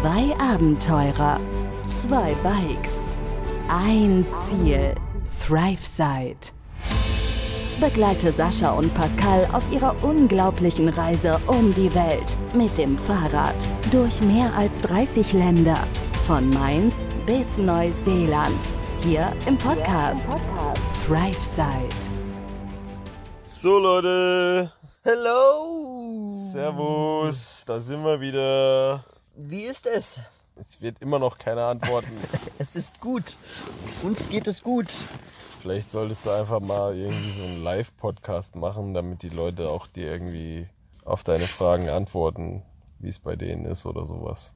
Zwei Abenteurer, zwei Bikes, ein Ziel, ThriveSide. Begleite Sascha und Pascal auf ihrer unglaublichen Reise um die Welt mit dem Fahrrad durch mehr als 30 Länder, von Mainz bis Neuseeland, hier im Podcast ThriveSide. So Leute, Hello! Servus, da sind wir wieder. Wie ist es? Es wird immer noch keine Antworten. Es ist gut. Uns geht es gut. Vielleicht solltest du einfach mal irgendwie so einen Live-Podcast machen, damit die Leute auch dir irgendwie auf deine Fragen antworten, wie es bei denen ist oder sowas.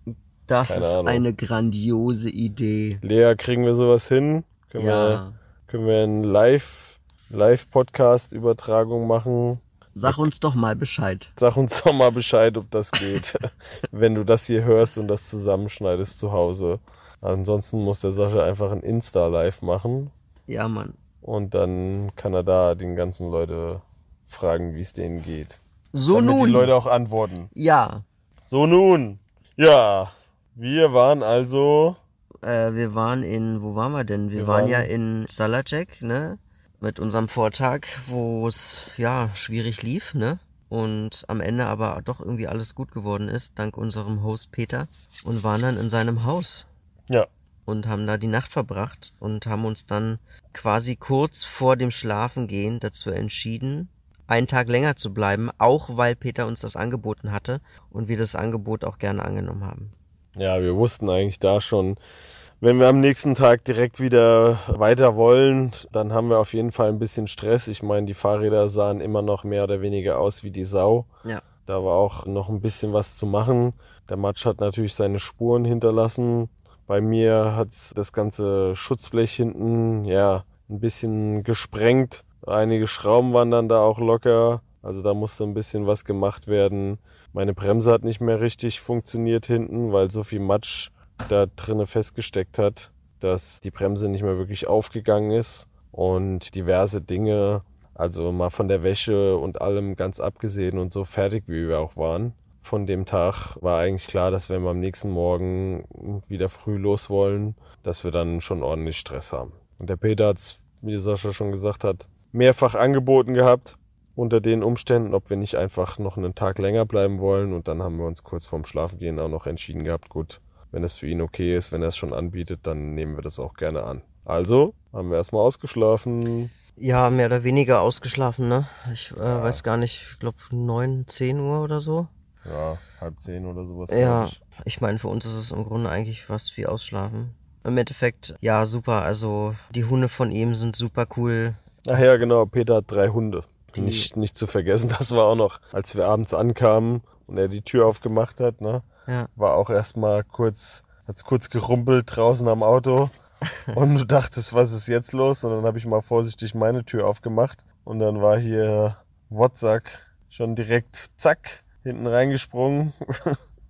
Das Keine ist Ahnung. eine grandiose Idee. Lea, kriegen wir sowas hin? Können, Ja. wir, können wir eine Live, Live-Podcast-Übertragung machen? Sag uns doch mal Bescheid. Sag uns doch mal Bescheid, ob das geht, wenn du das hier hörst und das zusammenschneidest zu Hause. Ansonsten muss der Sascha einfach ein Insta-Live machen Ja, Mann. und dann kann er da den ganzen Leute fragen, wie es denen geht. So Damit nun. die Leute auch antworten. ja, So nun. Ja, wir waren also äh, wir waren in, wo waren wir denn? Wir, Wir waren, waren- ja in Salacek, ne? Mit unserem Vortag, wo es ja schwierig lief, ne? Und am Ende aber doch irgendwie alles gut geworden ist, dank unserem Host Peter. Und waren dann in seinem Haus. ja, und haben da die Nacht verbracht und haben uns dann quasi kurz vor dem Schlafengehen dazu entschieden, einen Tag länger zu bleiben, auch weil Peter uns das angeboten hatte und wir das Angebot auch gerne angenommen haben. ja, wir wussten eigentlich da schon, wenn wir am nächsten Tag direkt wieder weiter wollen, dann haben wir auf jeden Fall ein bisschen Stress. Ich meine, die Fahrräder sahen immer noch mehr oder weniger aus wie die Sau. Ja. Da war auch noch ein bisschen was zu machen. Der Matsch hat natürlich seine Spuren hinterlassen. Bei mir hat das ganze Schutzblech hinten, ja, ein bisschen gesprengt. Einige Schrauben waren dann da auch locker. Also da musste ein bisschen was gemacht werden. Meine Bremse hat nicht mehr richtig funktioniert hinten, weil so viel Matsch da drinne festgesteckt hat, dass die Bremse nicht mehr wirklich aufgegangen ist. Und diverse Dinge, also mal von der Wäsche und allem ganz abgesehen und so fertig, wie wir auch waren. Von dem Tag war eigentlich klar, dass wenn wir am nächsten Morgen wieder früh los wollen, dass wir dann schon ordentlich Stress haben. Und der Peter hat's, wie Sascha schon gesagt hat, mehrfach angeboten gehabt unter den Umständen, ob wir nicht einfach noch einen Tag länger bleiben wollen. Und dann haben wir uns kurz vorm Schlafengehen auch noch entschieden gehabt, gut, wenn es für ihn okay ist, wenn er es schon anbietet, dann nehmen wir das auch gerne an. Also haben wir erstmal ausgeschlafen. Ja, mehr oder weniger ausgeschlafen, ne? Ich äh, weiß gar nicht, ich glaube neun, zehn Uhr oder so. Ja, halb zehn oder sowas. Ja, ich. ich meine, für uns ist es im Grunde eigentlich fast wie Ausschlafen. Im Endeffekt, ja, super. Also die Hunde von ihm sind super cool. Ach ja, genau, Peter hat drei Hunde. Die- Nicht, nicht zu vergessen, das war auch noch, als wir abends ankamen und er die Tür aufgemacht hat, ne? Ja. War auch erstmal kurz, hat's kurz gerumpelt draußen am Auto. Und du dachtest, was ist jetzt los? Und dann habe ich mal vorsichtig meine Tür aufgemacht. Und dann war hier WhatsApp schon direkt zack hinten reingesprungen,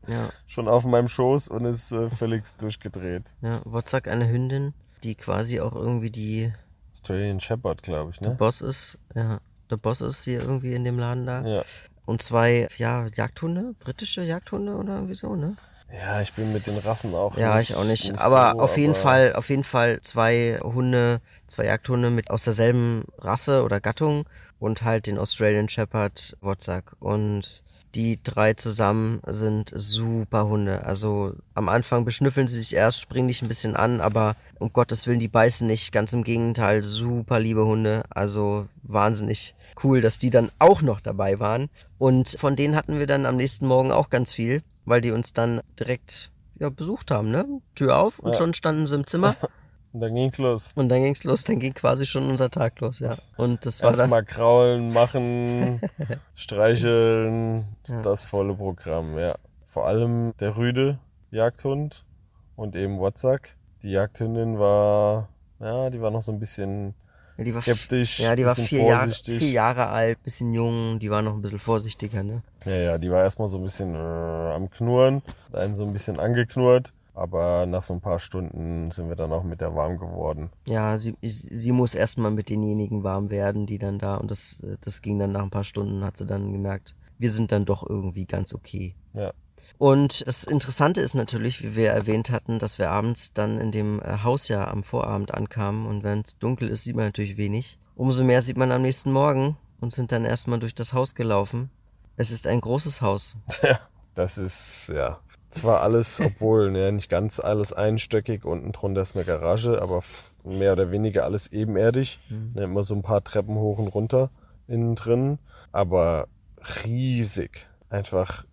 Ja, schon auf meinem Schoß und ist äh, völlig durchgedreht. ja. Wozak, eine Hündin, die quasi auch irgendwie die Australian Shepherd, glaube ich, der ne? Boss ist. Ja, der Boss ist hier irgendwie in dem Laden da. Ja. Und zwei, ja, Jagdhunde, britische Jagdhunde oder irgendwie so, ne? Ja, ich bin mit den Rassen auch Ja, nicht, ich auch nicht. aber so, auf jeden aber- Fall, auf jeden Fall zwei Hunde, zwei Jagdhunde mit aus derselben Rasse oder Gattung und halt den Australian Shepherd Wotzack. Und die drei zusammen sind super Hunde. Also am Anfang beschnüffeln sie sich erst, springen dich ein bisschen an, aber um Gottes Willen, die beißen nicht. Ganz im Gegenteil, super liebe Hunde. Also wahnsinnig cool, dass die dann auch noch dabei waren. Und von denen hatten wir dann am nächsten Morgen auch ganz viel, weil die uns dann direkt ja, besucht haben, ne? Tür auf und Ja. schon standen sie im Zimmer. Und dann ging's los. Und dann ging's los, dann ging quasi schon unser Tag los, ja. Und das war dann, Erstmal kraulen, machen, streicheln, Ja. das volle Programm, ja. Vor allem der Rüde Jagdhund und eben Wotzack. Die Jagdhündin war, ja, die war noch so ein bisschen ja, die war, skeptisch, ja, die war vier Jahre, vier Jahre alt, bisschen jung, die war noch ein bisschen vorsichtiger, ne? Ja, ja, die war erstmal so ein bisschen äh, am Knurren, einen so ein bisschen angeknurrt, aber nach so ein paar Stunden sind wir dann auch mit der warm geworden. Ja, sie, sie muss erstmal mit denjenigen warm werden, die dann da, und das, das ging dann nach ein paar Stunden, hat sie dann gemerkt, wir sind dann doch irgendwie ganz okay. Ja. Und das Interessante ist natürlich, wie wir erwähnt hatten, dass wir abends dann in dem äh, Haus ja am Vorabend ankamen und wenn es dunkel ist, sieht man natürlich wenig. Umso mehr sieht man am nächsten Morgen und sind dann erstmal durch das Haus gelaufen. Es ist ein großes Haus. Ja, das ist, ja, zwar alles, obwohl ja, nicht ganz alles einstöckig, unten drunter ist eine Garage, aber mehr oder weniger alles ebenerdig. Mhm. Ja, immer so ein paar Treppen hoch und runter innen drin, aber riesig. Einfach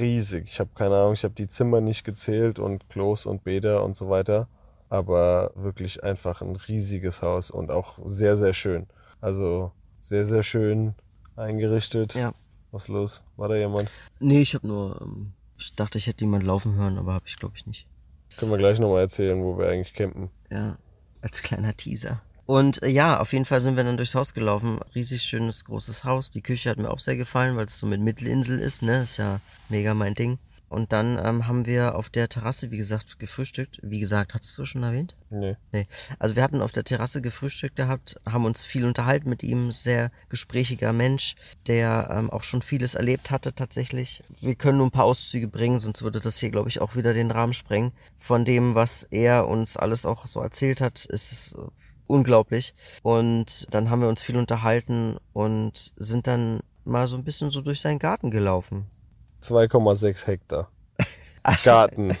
riesig. Ich habe keine Ahnung, ich habe die Zimmer nicht gezählt und Klos und Bäder und so weiter. Aber wirklich einfach ein riesiges Haus und auch sehr, sehr schön. Also sehr, sehr schön eingerichtet. Ja. Was ist los? War da jemand? Nee, ich habe nur, ähm, ich dachte, ich hätte jemand laufen hören, aber habe ich glaube ich nicht. Können wir gleich nochmal erzählen, wo wir eigentlich campen. Ja, als kleiner Teaser. Und äh, ja, auf jeden Fall sind wir dann durchs Haus gelaufen. Riesig schönes, großes Haus. Die Küche hat mir auch sehr gefallen, weil es so mit Mittelinsel ist, ne? Ist ja mega mein Ding. Und dann ähm, haben wir auf der Terrasse, wie gesagt, gefrühstückt. Wie gesagt, hattest du schon erwähnt? Nee. Nee. Also wir hatten auf der Terrasse gefrühstückt gehabt, haben uns viel unterhalten mit ihm. Sehr gesprächiger Mensch, der ähm, auch schon vieles erlebt hatte tatsächlich. Wir können nur ein paar Auszüge bringen, sonst würde das hier, glaube ich, auch wieder den Rahmen sprengen. Von dem, was er uns alles auch so erzählt hat, ist es unglaublich. Und dann haben wir uns viel unterhalten und sind dann mal so ein bisschen so durch seinen Garten gelaufen. 2,6 Hektar. Also, Garten.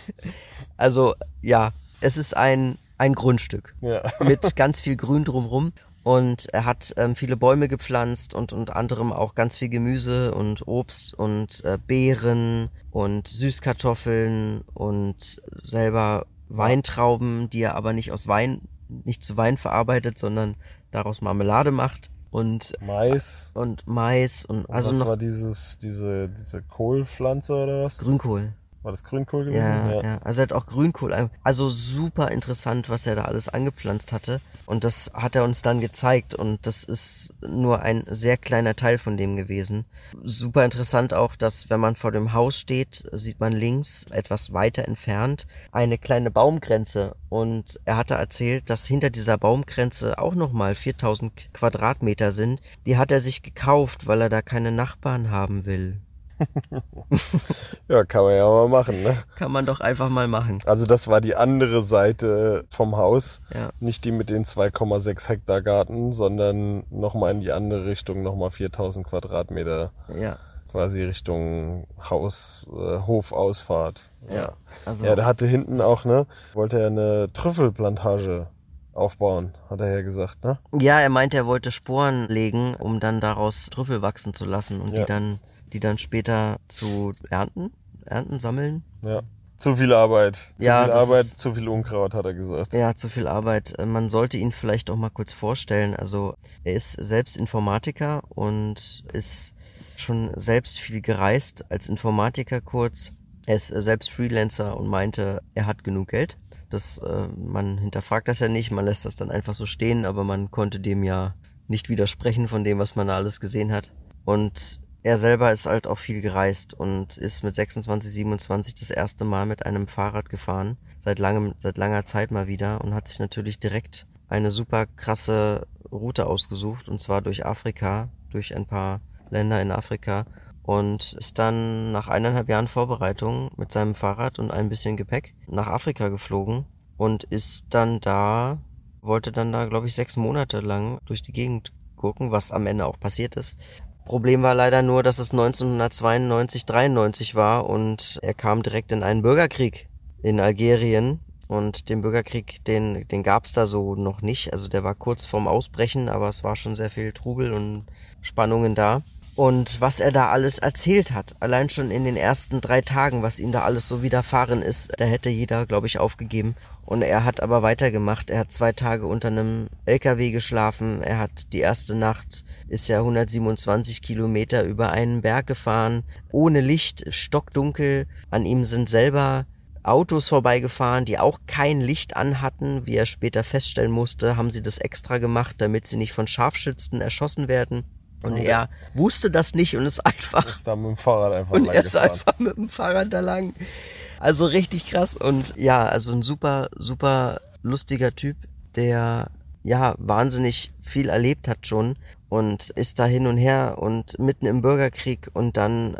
Also ja, es ist ein, ein Grundstück ja. mit ganz viel Grün drumrum. Und er hat ähm, viele Bäume gepflanzt und unter anderem auch ganz viel Gemüse und Obst und äh, Beeren und Süßkartoffeln und selber Weintrauben, die er aber nicht aus Wein nicht zu Wein verarbeitet, sondern daraus Marmelade macht und Mais und Mais und, und also was noch war dieses diese diese Kohlpflanze oder was? Grünkohl. War das Grünkohl gewesen? Ja, ja, ja. Also er hat auch Grünkohl. Also super interessant, was er da alles angepflanzt hatte. Und das hat er uns dann gezeigt. Und das ist nur ein sehr kleiner Teil von dem gewesen. Super interessant auch, dass wenn man vor dem Haus steht, sieht man links etwas weiter entfernt eine kleine Baumgrenze. Und er hatte erzählt, dass hinter dieser Baumgrenze auch nochmal 4000 Quadratmeter sind. Die hat er sich gekauft, weil er da keine Nachbarn haben will. ja, kann man ja mal machen, ne? Kann man doch einfach mal machen. Also das war die andere Seite vom Haus. Ja. Nicht die mit den 2,6 Hektar Garten, sondern nochmal in die andere Richtung, nochmal 4000 Quadratmeter. Ja. Quasi Richtung Haus, äh, Hofausfahrt. Ja. Also Ja, der hatte hinten auch, ne? Wollte er eine Trüffelplantage aufbauen, hat er ja gesagt, ne? ja, er meinte, er wollte Sporen legen, um dann daraus Trüffel wachsen zu lassen und Ja. die dann, die dann später zu ernten, ernten, sammeln. Ja. Zu viel Arbeit. Zu Ja, viel Arbeit, ist- zu viel Unkraut, hat er gesagt. Ja, zu viel Arbeit. Äh, Man sollte ihn vielleicht auch mal kurz vorstellen. Also er ist selbst Informatiker und ist schon selbst viel gereist als Informatiker kurz. Er ist äh, selbst Freelancer und meinte, er hat genug Geld. Das, äh, man hinterfragt das ja nicht, man lässt das dann einfach so stehen, aber man konnte dem ja nicht widersprechen von dem, was man da alles gesehen hat. Und er selber ist halt auch viel gereist und ist mit 26, 27 das erste Mal mit einem Fahrrad gefahren. Seit langem, seit langer Zeit mal wieder und hat sich natürlich direkt eine super krasse Route ausgesucht und zwar durch Afrika, durch ein paar Länder in Afrika und ist dann nach eineinhalb Jahren Vorbereitung mit seinem Fahrrad und ein bisschen Gepäck nach Afrika geflogen und ist dann da, wollte dann da, glaube ich, sechs Monate lang durch die Gegend gucken, was am Ende auch passiert ist. Problem war leider nur, dass es 1992, 93 war und er kam direkt in einen Bürgerkrieg in Algerien. Und den Bürgerkrieg, den, den gab's da so noch nicht. Also der war kurz vorm Ausbrechen, aber es war schon sehr viel Trubel und Spannungen da. Und was er da alles erzählt hat, allein schon in den ersten drei Tagen, was ihm da alles so widerfahren ist, da hätte jeder, glaube ich, aufgegeben. Und er hat aber weitergemacht. Er hat zwei Tage unter einem LKW geschlafen. Er hat die erste Nacht, ist ja 127 Kilometer über einen Berg gefahren, ohne Licht, stockdunkel. An ihm sind selber Autos vorbeigefahren, die auch kein Licht anhatten. Wie er später feststellen musste, haben sie das extra gemacht, damit sie nicht von Scharfschützen erschossen werden. Und Okay. er wusste das nicht und ist einfach Ist da mit dem Fahrrad einfach und lang er ist gefahren. einfach mit dem Fahrrad da lang. Also richtig krass und ja, also ein super, super lustiger Typ, der ja wahnsinnig viel erlebt hat schon und ist da hin und her und mitten im Bürgerkrieg und dann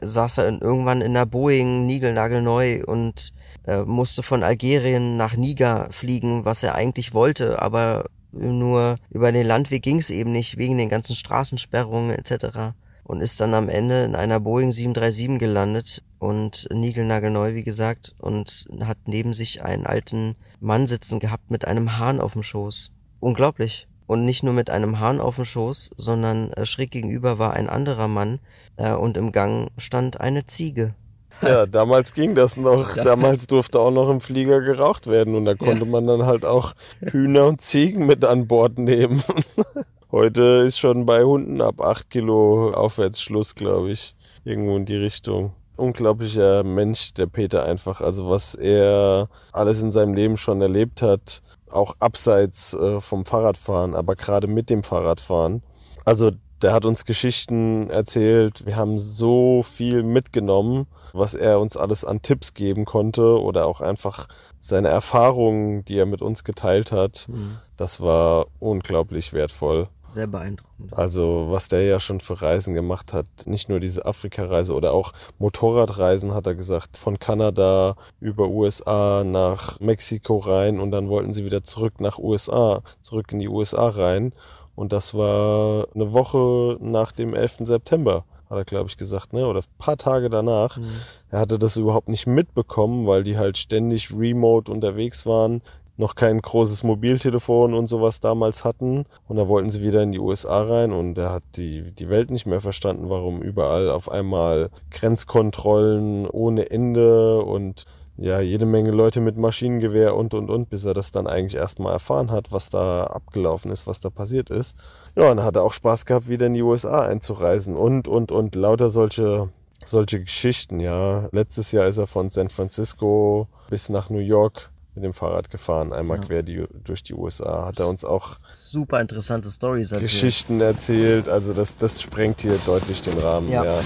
saß er irgendwann in der Boeing, niegelnagelneu und äh, musste von Algerien nach Niger fliegen, was er eigentlich wollte, aber nur über den Landweg ging es eben nicht, wegen den ganzen Straßensperrungen etc. Und ist dann am Ende in einer Boeing 737 gelandet und niegelnagelneu, wie gesagt, und hat neben sich einen alten Mann sitzen gehabt mit einem Hahn auf dem Schoß. Unglaublich. Und nicht nur mit einem Hahn auf dem Schoß, sondern äh, schräg gegenüber war ein anderer Mann äh, und im Gang stand eine Ziege. Ja, damals ging das noch. Damals durfte auch noch im Flieger geraucht werden und da konnte ja. man dann halt auch Hühner und Ziegen mit an Bord nehmen. Heute ist schon bei Hunden ab 8 Kilo aufwärts Schluss, glaube ich. Irgendwo in die Richtung. Unglaublicher Mensch, der Peter einfach. Also was er alles in seinem Leben schon erlebt hat, auch abseits äh, vom Fahrradfahren, aber gerade mit dem Fahrradfahren. Also der hat uns Geschichten erzählt. Wir haben so viel mitgenommen, was er uns alles an Tipps geben konnte oder auch einfach seine Erfahrungen, die er mit uns geteilt hat. Mhm. Das war unglaublich wertvoll. Sehr beeindruckend. Also, was der ja schon für Reisen gemacht hat, nicht nur diese Afrika-Reise oder auch Motorradreisen, hat er gesagt, von Kanada über USA nach Mexiko rein und dann wollten sie wieder zurück nach USA, zurück in die USA rein. Und das war eine Woche nach dem 11. September, hat er, glaube ich, gesagt, ne? Oder ein paar Tage danach. Mhm. Er hatte das überhaupt nicht mitbekommen, weil die halt ständig remote unterwegs waren, noch kein großes Mobiltelefon und sowas damals hatten. Und da wollten sie wieder in die USA rein und er hat die, die Welt nicht mehr verstanden, warum überall auf einmal Grenzkontrollen ohne Ende und ja, jede Menge Leute mit Maschinengewehr und und und, bis er das dann eigentlich erstmal erfahren hat, was da abgelaufen ist, was da passiert ist. Ja, und dann hat er auch Spaß gehabt, wieder in die USA einzureisen und und und lauter solche solche Geschichten, ja. Letztes Jahr ist er von San Francisco bis nach New York mit dem Fahrrad gefahren, einmal ja. quer die, durch die USA. Hat er uns auch super interessante Stories erzählt. Geschichten erzählt. Also das, das sprengt hier deutlich den Rahmen. Ja. ja.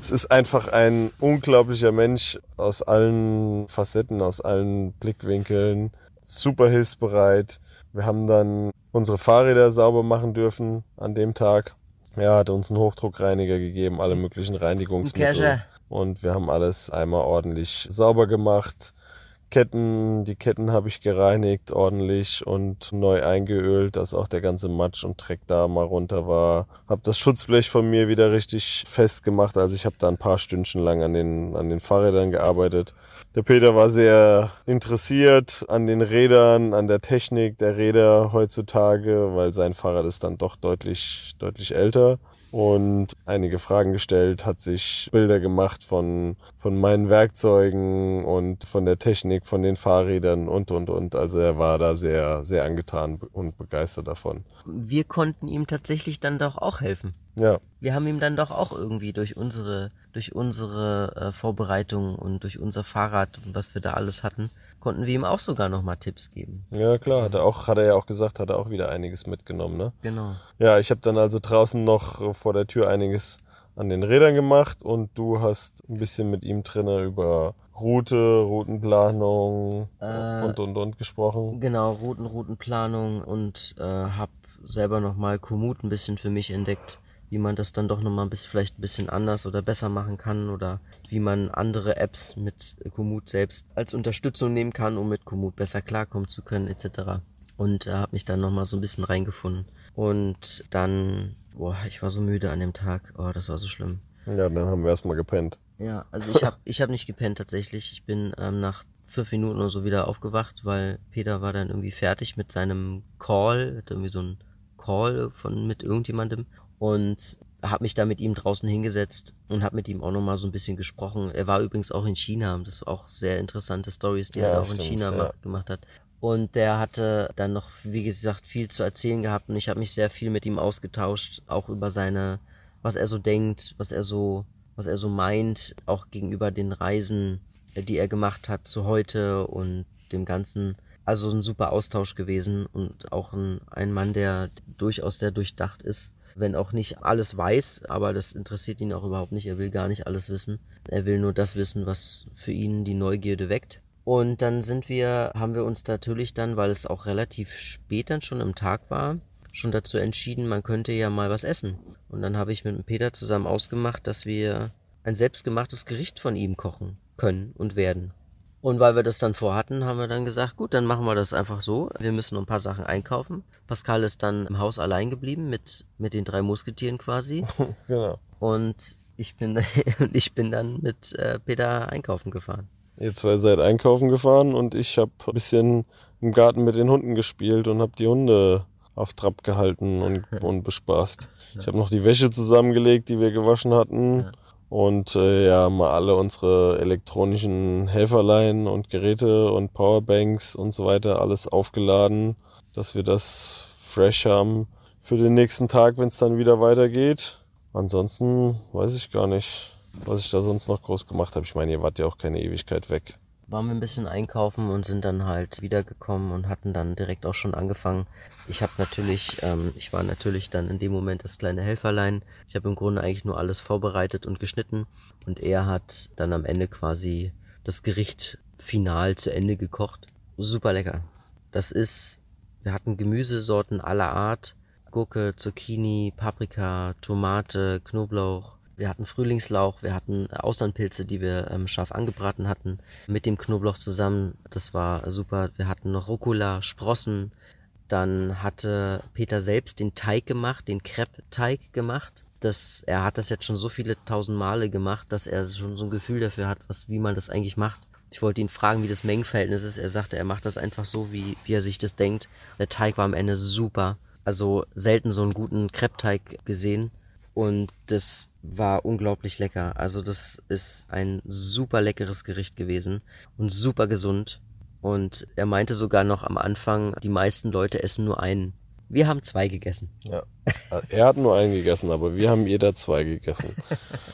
Es ist einfach ein unglaublicher Mensch aus allen Facetten, aus allen Blickwinkeln. Super hilfsbereit. Wir haben dann unsere Fahrräder sauber machen dürfen an dem Tag. Er hat uns einen Hochdruckreiniger gegeben, alle möglichen Reinigungsmittel. Und wir haben alles einmal ordentlich sauber gemacht Ketten, die Ketten habe ich gereinigt ordentlich und neu eingeölt, dass auch der ganze Matsch und Dreck da mal runter war. Habe das Schutzblech von mir wieder richtig fest gemacht, also ich habe da ein paar Stündchen lang an den, an den Fahrrädern gearbeitet. Der Peter war sehr interessiert an den Rädern, an der Technik der Räder heutzutage, weil sein Fahrrad ist dann doch deutlich, deutlich älter und einige Fragen gestellt, hat sich Bilder gemacht von, von meinen Werkzeugen und von der Technik, von den Fahrrädern und, und, und. Also er war da sehr, sehr angetan und begeistert davon. Wir konnten ihm tatsächlich dann doch auch helfen. Ja. Wir haben ihm dann doch auch irgendwie durch unsere, durch unsere äh, Vorbereitung und durch unser Fahrrad und was wir da alles hatten, konnten wir ihm auch sogar nochmal Tipps geben. Ja, klar, hat er auch, hat er ja auch gesagt, hat er auch wieder einiges mitgenommen, ne? Genau. Ja, ich habe dann also draußen noch vor der Tür einiges an den Rädern gemacht und du hast ein bisschen mit ihm drinnen über Route, Routenplanung äh, und und und gesprochen. Genau, Routen, Routenplanung und äh, habe selber nochmal Komoot ein bisschen für mich entdeckt wie man das dann doch nochmal bis vielleicht ein bisschen anders oder besser machen kann oder wie man andere Apps mit Komoot selbst als Unterstützung nehmen kann, um mit Komoot besser klarkommen zu können etc. Und äh, habe mich dann nochmal so ein bisschen reingefunden. Und dann, boah, ich war so müde an dem Tag. Oh, das war so schlimm. Ja, dann haben wir erstmal gepennt. Ja, also ich habe ich hab nicht gepennt tatsächlich. Ich bin ähm, nach fünf Minuten oder so wieder aufgewacht, weil Peter war dann irgendwie fertig mit seinem Call, hat irgendwie so ein Call von mit irgendjemandem und habe mich da mit ihm draußen hingesetzt und habe mit ihm auch nochmal so ein bisschen gesprochen. Er war übrigens auch in China, das war auch sehr interessante Stories, die ja, er auch stimmt, in China ja. gemacht hat. Und der hatte dann noch, wie gesagt, viel zu erzählen gehabt und ich habe mich sehr viel mit ihm ausgetauscht, auch über seine, was er so denkt, was er so, was er so meint, auch gegenüber den Reisen, die er gemacht hat zu heute und dem ganzen. Also ein super Austausch gewesen und auch ein, ein Mann, der durchaus sehr durchdacht ist wenn auch nicht alles weiß, aber das interessiert ihn auch überhaupt nicht. Er will gar nicht alles wissen. Er will nur das wissen, was für ihn die Neugierde weckt. Und dann sind wir, haben wir uns natürlich dann, weil es auch relativ spät dann schon im Tag war, schon dazu entschieden, man könnte ja mal was essen. Und dann habe ich mit Peter zusammen ausgemacht, dass wir ein selbstgemachtes Gericht von ihm kochen können und werden. Und weil wir das dann vorhatten, haben wir dann gesagt, gut, dann machen wir das einfach so. Wir müssen ein paar Sachen einkaufen. Pascal ist dann im Haus allein geblieben mit, mit den drei Musketieren quasi. genau. Und ich bin, ich bin dann mit äh, Peter einkaufen gefahren. Ihr zwei seid einkaufen gefahren und ich habe ein bisschen im Garten mit den Hunden gespielt und habe die Hunde auf Trab gehalten und, und bespaßt. Ich habe noch die Wäsche zusammengelegt, die wir gewaschen hatten. Und äh, ja, mal alle unsere elektronischen Helferlein und Geräte und Powerbanks und so weiter alles aufgeladen, dass wir das fresh haben für den nächsten Tag, wenn es dann wieder weitergeht. Ansonsten weiß ich gar nicht, was ich da sonst noch groß gemacht habe. Ich meine, ihr wart ja auch keine Ewigkeit weg waren wir ein bisschen einkaufen und sind dann halt wiedergekommen und hatten dann direkt auch schon angefangen. Ich habe natürlich, ähm, ich war natürlich dann in dem Moment das kleine Helferlein. Ich habe im Grunde eigentlich nur alles vorbereitet und geschnitten und er hat dann am Ende quasi das Gericht final zu Ende gekocht. Super lecker. Das ist, wir hatten Gemüsesorten aller Art. Gurke, Zucchini, Paprika, Tomate, Knoblauch, wir hatten Frühlingslauch, wir hatten Austernpilze, die wir ähm, scharf angebraten hatten, mit dem Knoblauch zusammen. Das war super. Wir hatten noch Rucola, Sprossen. Dann hatte Peter selbst den Teig gemacht, den Crepe-Teig gemacht. Das, er hat das jetzt schon so viele tausend Male gemacht, dass er schon so ein Gefühl dafür hat, was, wie man das eigentlich macht. Ich wollte ihn fragen, wie das Mengenverhältnis ist. Er sagte, er macht das einfach so, wie, wie er sich das denkt. Der Teig war am Ende super. Also selten so einen guten Crepe-Teig gesehen. Und das war unglaublich lecker. Also das ist ein super leckeres Gericht gewesen und super gesund. Und er meinte sogar noch am Anfang, die meisten Leute essen nur einen. Wir haben zwei gegessen. Ja. Er hat nur einen gegessen, aber wir haben jeder zwei gegessen.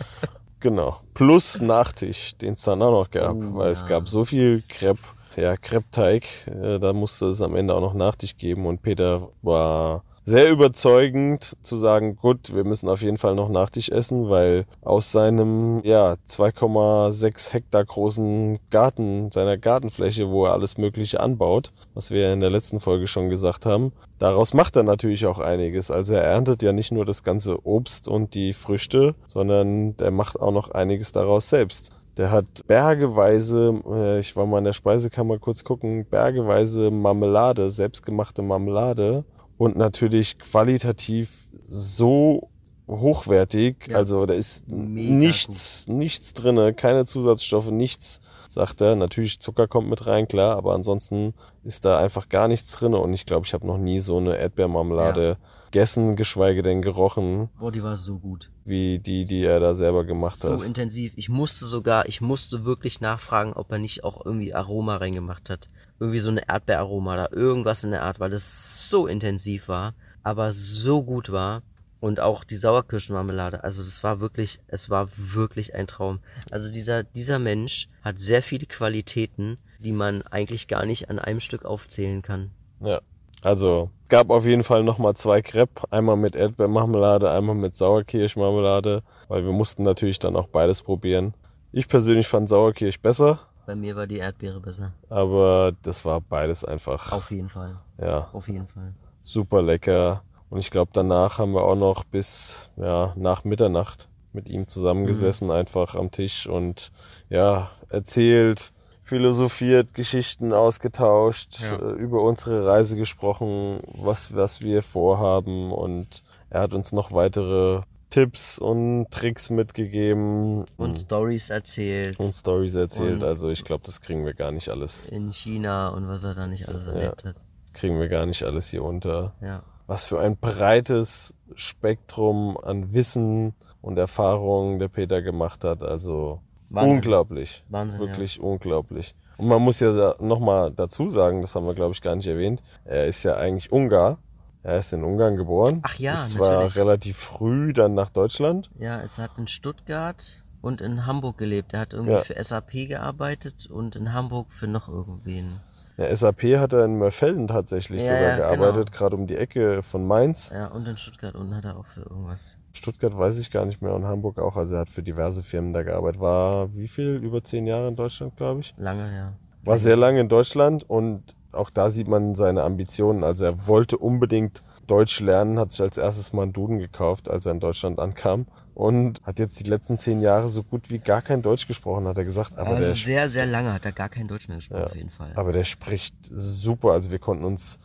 genau. Plus Nachtisch, den es dann auch noch gab, oh, weil ja. es gab so viel Crepe, ja, Crepe-Teig, äh, da musste es am Ende auch noch Nachtisch geben und Peter war sehr überzeugend zu sagen, gut, wir müssen auf jeden Fall noch Nachtisch essen, weil aus seinem ja 2,6 Hektar großen Garten, seiner Gartenfläche, wo er alles Mögliche anbaut, was wir in der letzten Folge schon gesagt haben, daraus macht er natürlich auch einiges. Also er erntet ja nicht nur das ganze Obst und die Früchte, sondern der macht auch noch einiges daraus selbst. Der hat bergeweise, äh, ich war mal in der Speisekammer kurz gucken, bergeweise Marmelade, selbstgemachte Marmelade und natürlich qualitativ so hochwertig. Ja. Also da ist Mega nichts, gut. nichts drinne, keine Zusatzstoffe, nichts, sagt er. Natürlich Zucker kommt mit rein, klar, aber ansonsten ist da einfach gar nichts drinne. Und ich glaube, ich habe noch nie so eine Erdbeermarmelade ja. gegessen, geschweige denn gerochen. Boah, die war so gut. Wie die, die er da selber gemacht so hat. So intensiv. Ich musste sogar, ich musste wirklich nachfragen, ob er nicht auch irgendwie Aroma reingemacht hat irgendwie so eine Erdbeeraroma oder irgendwas in der Art, weil das so intensiv war, aber so gut war. Und auch die Sauerkirschenmarmelade. Also das war wirklich, es war wirklich ein Traum. Also dieser, dieser Mensch hat sehr viele Qualitäten, die man eigentlich gar nicht an einem Stück aufzählen kann. Ja. Also gab auf jeden Fall nochmal zwei Crepe, einmal mit Erdbeermarmelade, einmal mit Sauerkirschmarmelade, weil wir mussten natürlich dann auch beides probieren. Ich persönlich fand Sauerkirsch besser, bei mir war die Erdbeere besser. Aber das war beides einfach. Auf jeden Fall. Ja. Auf jeden Fall. Super lecker. Und ich glaube, danach haben wir auch noch bis ja, nach Mitternacht mit ihm zusammengesessen, mhm. einfach am Tisch und ja, erzählt, philosophiert, Geschichten ausgetauscht, ja. Äh, über unsere Reise gesprochen, was, was wir vorhaben und er hat uns noch weitere Tipps und Tricks mitgegeben. Und Stories erzählt. Und Stories erzählt. Und also ich glaube, das kriegen wir gar nicht alles. In China und was er da nicht alles erlebt ja, hat. Das kriegen wir gar nicht alles hier unter. Ja. Was für ein breites Spektrum an Wissen und Erfahrungen der Peter gemacht hat. Also Wahnsinn. unglaublich. Wahnsinn. Wirklich ja. unglaublich. Und man muss ja nochmal dazu sagen, das haben wir glaube ich gar nicht erwähnt, er ist ja eigentlich Ungar er ist in Ungarn geboren. Ach ja, ist zwar natürlich. relativ früh dann nach Deutschland. Ja, es hat in Stuttgart und in Hamburg gelebt. Er hat irgendwie ja. für SAP gearbeitet und in Hamburg für noch irgendwen. Ja, SAP hat er in Mörfelden tatsächlich ja, sogar ja, gearbeitet, genau. gerade um die Ecke von Mainz. Ja, und in Stuttgart unten hat er auch für irgendwas. Stuttgart weiß ich gar nicht mehr und Hamburg auch. Also er hat für diverse Firmen da gearbeitet. War wie viel? Über zehn Jahre in Deutschland, glaube ich. Lange, ja. War sehr lange in Deutschland und auch da sieht man seine Ambitionen. Also er wollte unbedingt Deutsch lernen, hat sich als erstes mal einen Duden gekauft, als er in Deutschland ankam und hat jetzt die letzten zehn Jahre so gut wie gar kein Deutsch gesprochen, hat er gesagt. Aber also der sehr, sehr lange hat er gar kein Deutsch mehr gesprochen, Ja. auf jeden Fall. Aber der spricht super. Also wir konnten uns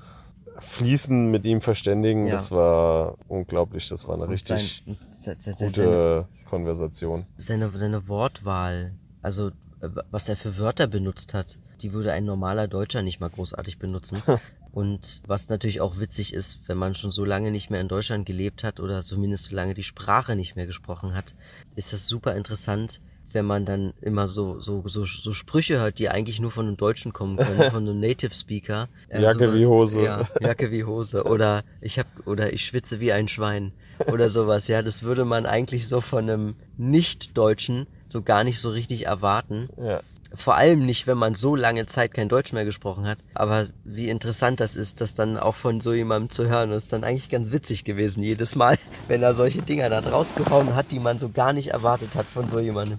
fließend mit ihm verständigen. Ja. Das war unglaublich. Das war eine Und richtig sein, se- se- se- seine, gute Konversation. seine, seine Wortwahl, also äh, was er für Wörter benutzt hat, die würde ein normaler Deutscher nicht mal großartig benutzen. Und was natürlich auch witzig ist, wenn man schon so lange nicht mehr in Deutschland gelebt hat oder zumindest so lange die Sprache nicht mehr gesprochen hat, ist das super interessant, wenn man dann immer so, so, so, so Sprüche hört, die eigentlich nur von einem Deutschen kommen können, von einem Native Speaker. Äh, Jacke sowas- wie Hose. Ja, Jacke wie Hose. Oder ich hab, oder ich schwitze wie ein Schwein. Oder sowas. Ja, das würde man eigentlich so von einem Nicht-Deutschen so gar nicht so richtig erwarten. Ja. Vor allem nicht, wenn man so lange Zeit kein Deutsch mehr gesprochen hat. Aber wie interessant das ist, das dann auch von so jemandem zu hören. Und ist dann eigentlich ganz witzig gewesen, jedes Mal, wenn er solche Dinger da rausgehauen hat, die man so gar nicht erwartet hat von so jemandem.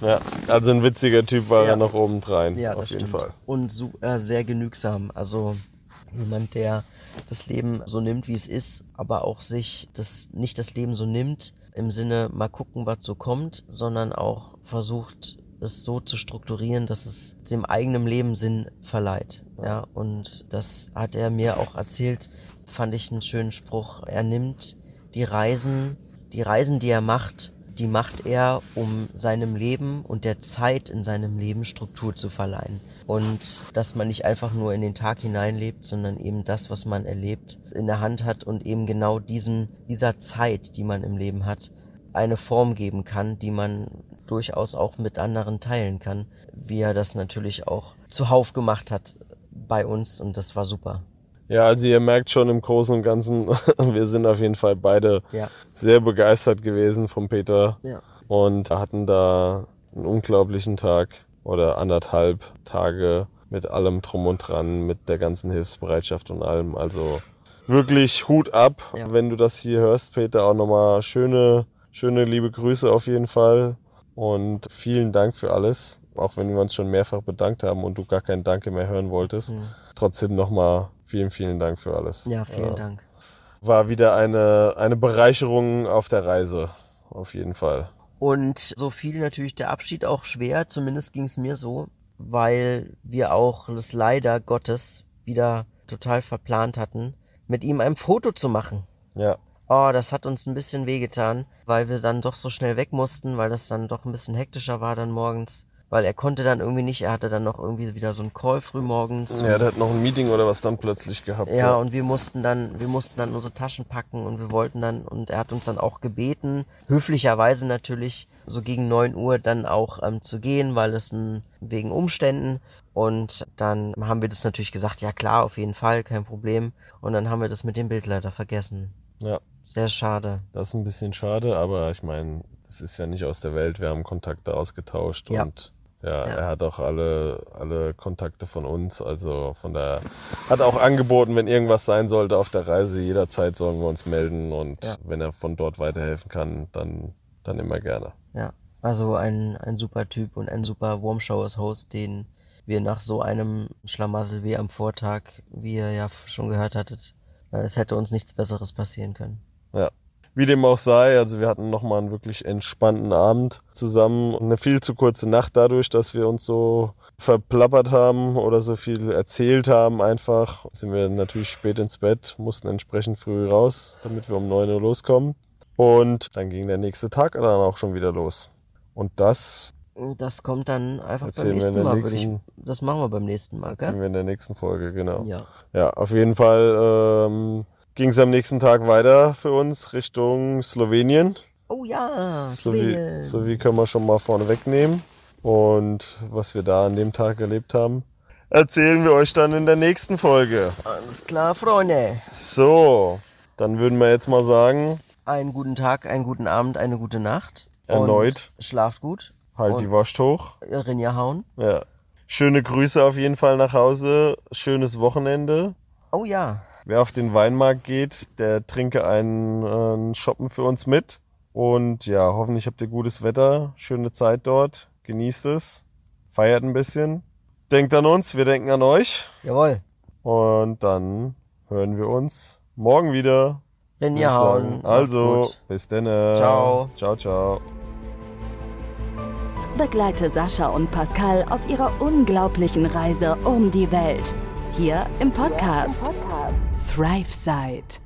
ja. Also ein witziger Typ war Ja. er noch obendrein. Ja, auf jeden stimmt. Fall. Und so, äh, sehr genügsam. Also jemand, der das Leben so nimmt, wie es ist, aber auch sich das nicht das Leben so nimmt, im Sinne mal gucken, was so kommt, sondern auch versucht, es so zu strukturieren, dass es dem eigenen Leben Sinn verleiht. Ja, und das hat er mir auch erzählt, fand ich einen schönen Spruch. Er nimmt die Reisen, die Reisen, die er macht, die macht er, um seinem Leben und der Zeit in seinem Leben Struktur zu verleihen. Und dass man nicht einfach nur in den Tag hineinlebt, sondern eben das, was man erlebt, in der Hand hat und eben genau diesen, dieser Zeit, die man im Leben hat, eine Form geben kann, die man durchaus auch mit anderen teilen kann, wie er das natürlich auch zuhauf gemacht hat bei uns und das war super. Ja, also ihr merkt schon im Großen und Ganzen, wir sind auf jeden Fall beide Ja. sehr begeistert gewesen von Peter Ja. und hatten da einen unglaublichen Tag oder anderthalb Tage mit allem drum und dran, mit der ganzen Hilfsbereitschaft und allem. Also wirklich Hut ab, Ja. wenn du das hier hörst, Peter. Auch nochmal schöne, schöne liebe Grüße auf jeden Fall und vielen Dank für alles. Auch wenn wir uns schon mehrfach bedankt haben und du gar kein Danke mehr hören wolltest. Trotzdem nochmal vielen, vielen Dank für alles. Ja, vielen Dank. War wieder eine, eine Bereicherung auf der Reise. Auf jeden Fall. Und so fiel natürlich der Abschied auch schwer, zumindest ging es mir so, weil wir auch es leider Gottes wieder total verplant hatten, mit ihm ein Foto zu machen. Ja. Oh, das hat uns ein bisschen wehgetan, weil wir dann doch so schnell weg mussten, weil das dann doch ein bisschen hektischer war dann morgens. Weil er konnte dann irgendwie nicht, er hatte dann noch irgendwie wieder so einen Call früh morgens. Ja, der hat noch ein Meeting oder was dann plötzlich gehabt. Ja, und wir mussten dann, wir mussten dann unsere Taschen packen und wir wollten dann, und er hat uns dann auch gebeten, höflicherweise natürlich, so gegen neun Uhr dann auch ähm, zu gehen, weil es ein, wegen Umständen. Und dann haben wir das natürlich gesagt, ja klar, auf jeden Fall, kein Problem. Und dann haben wir das mit dem Bild leider vergessen. ja, Sehr schade. das ist ein bisschen schade, aber ich meine, das ist ja nicht aus der Welt. Wir haben Kontakte ausgetauscht Ja. und ja, Ja. er hat auch alle, alle Kontakte von uns. Also von der hat auch angeboten, wenn irgendwas sein sollte auf der Reise, jederzeit sollen wir uns melden und Ja. wenn er von dort weiterhelfen kann, dann, dann immer gerne. Ja, also ein, ein super Typ und ein super Warm Showers Host, den wir nach so einem Schlamassel wie am Vortag, wie ihr ja schon gehört hattet, äh, es hätte uns nichts Besseres passieren können. Ja. Wie dem auch sei, also wir hatten nochmal einen wirklich entspannten Abend zusammen und eine viel zu kurze Nacht dadurch, dass wir uns so verplappert haben oder so viel erzählt haben einfach. Sind wir natürlich spät ins Bett, mussten entsprechend früh raus, damit wir um 9 Uhr loskommen. Und dann ging der nächste Tag dann auch schon wieder los. Und das Das kommt dann einfach beim nächsten Mal, würde ich. nächsten- Das machen wir beim nächsten Mal, erzählen gell? wir in der nächsten Folge, genau. Ja. Ja, auf jeden Fall ähm, ging es am nächsten Tag weiter für uns Richtung Slowenien. Oh ja, So wie, Slowenien. so wie können wir schon mal vorne wegnehmen. Und was wir da an dem Tag erlebt haben, erzählen wir euch dann in der nächsten Folge. Alles klar, Freunde. So, dann würden wir jetzt mal sagen, Einen guten Tag, einen guten Abend, eine gute Nacht. Erneut. Und schlaft gut. halt die Wurst hoch. Rinja hauen. Ja. Schöne Grüße auf jeden Fall nach Hause. Schönes Wochenende. Oh ja. Wer auf den Weinmarkt geht, der trinke einen, äh, einen Shoppen für uns mit. Und ja, hoffentlich habt ihr gutes Wetter, schöne Zeit dort, genießt es, feiert ein bisschen Denkt an uns, wir denken an euch. Jawohl. Und dann hören wir uns morgen wieder. Wenn ihr hauen. Also, bis dann. Ciao. Ciao, ciao. Begleite Sascha und Pascal auf ihrer unglaublichen Reise um die Welt. Hier im Podcast ThriveSide.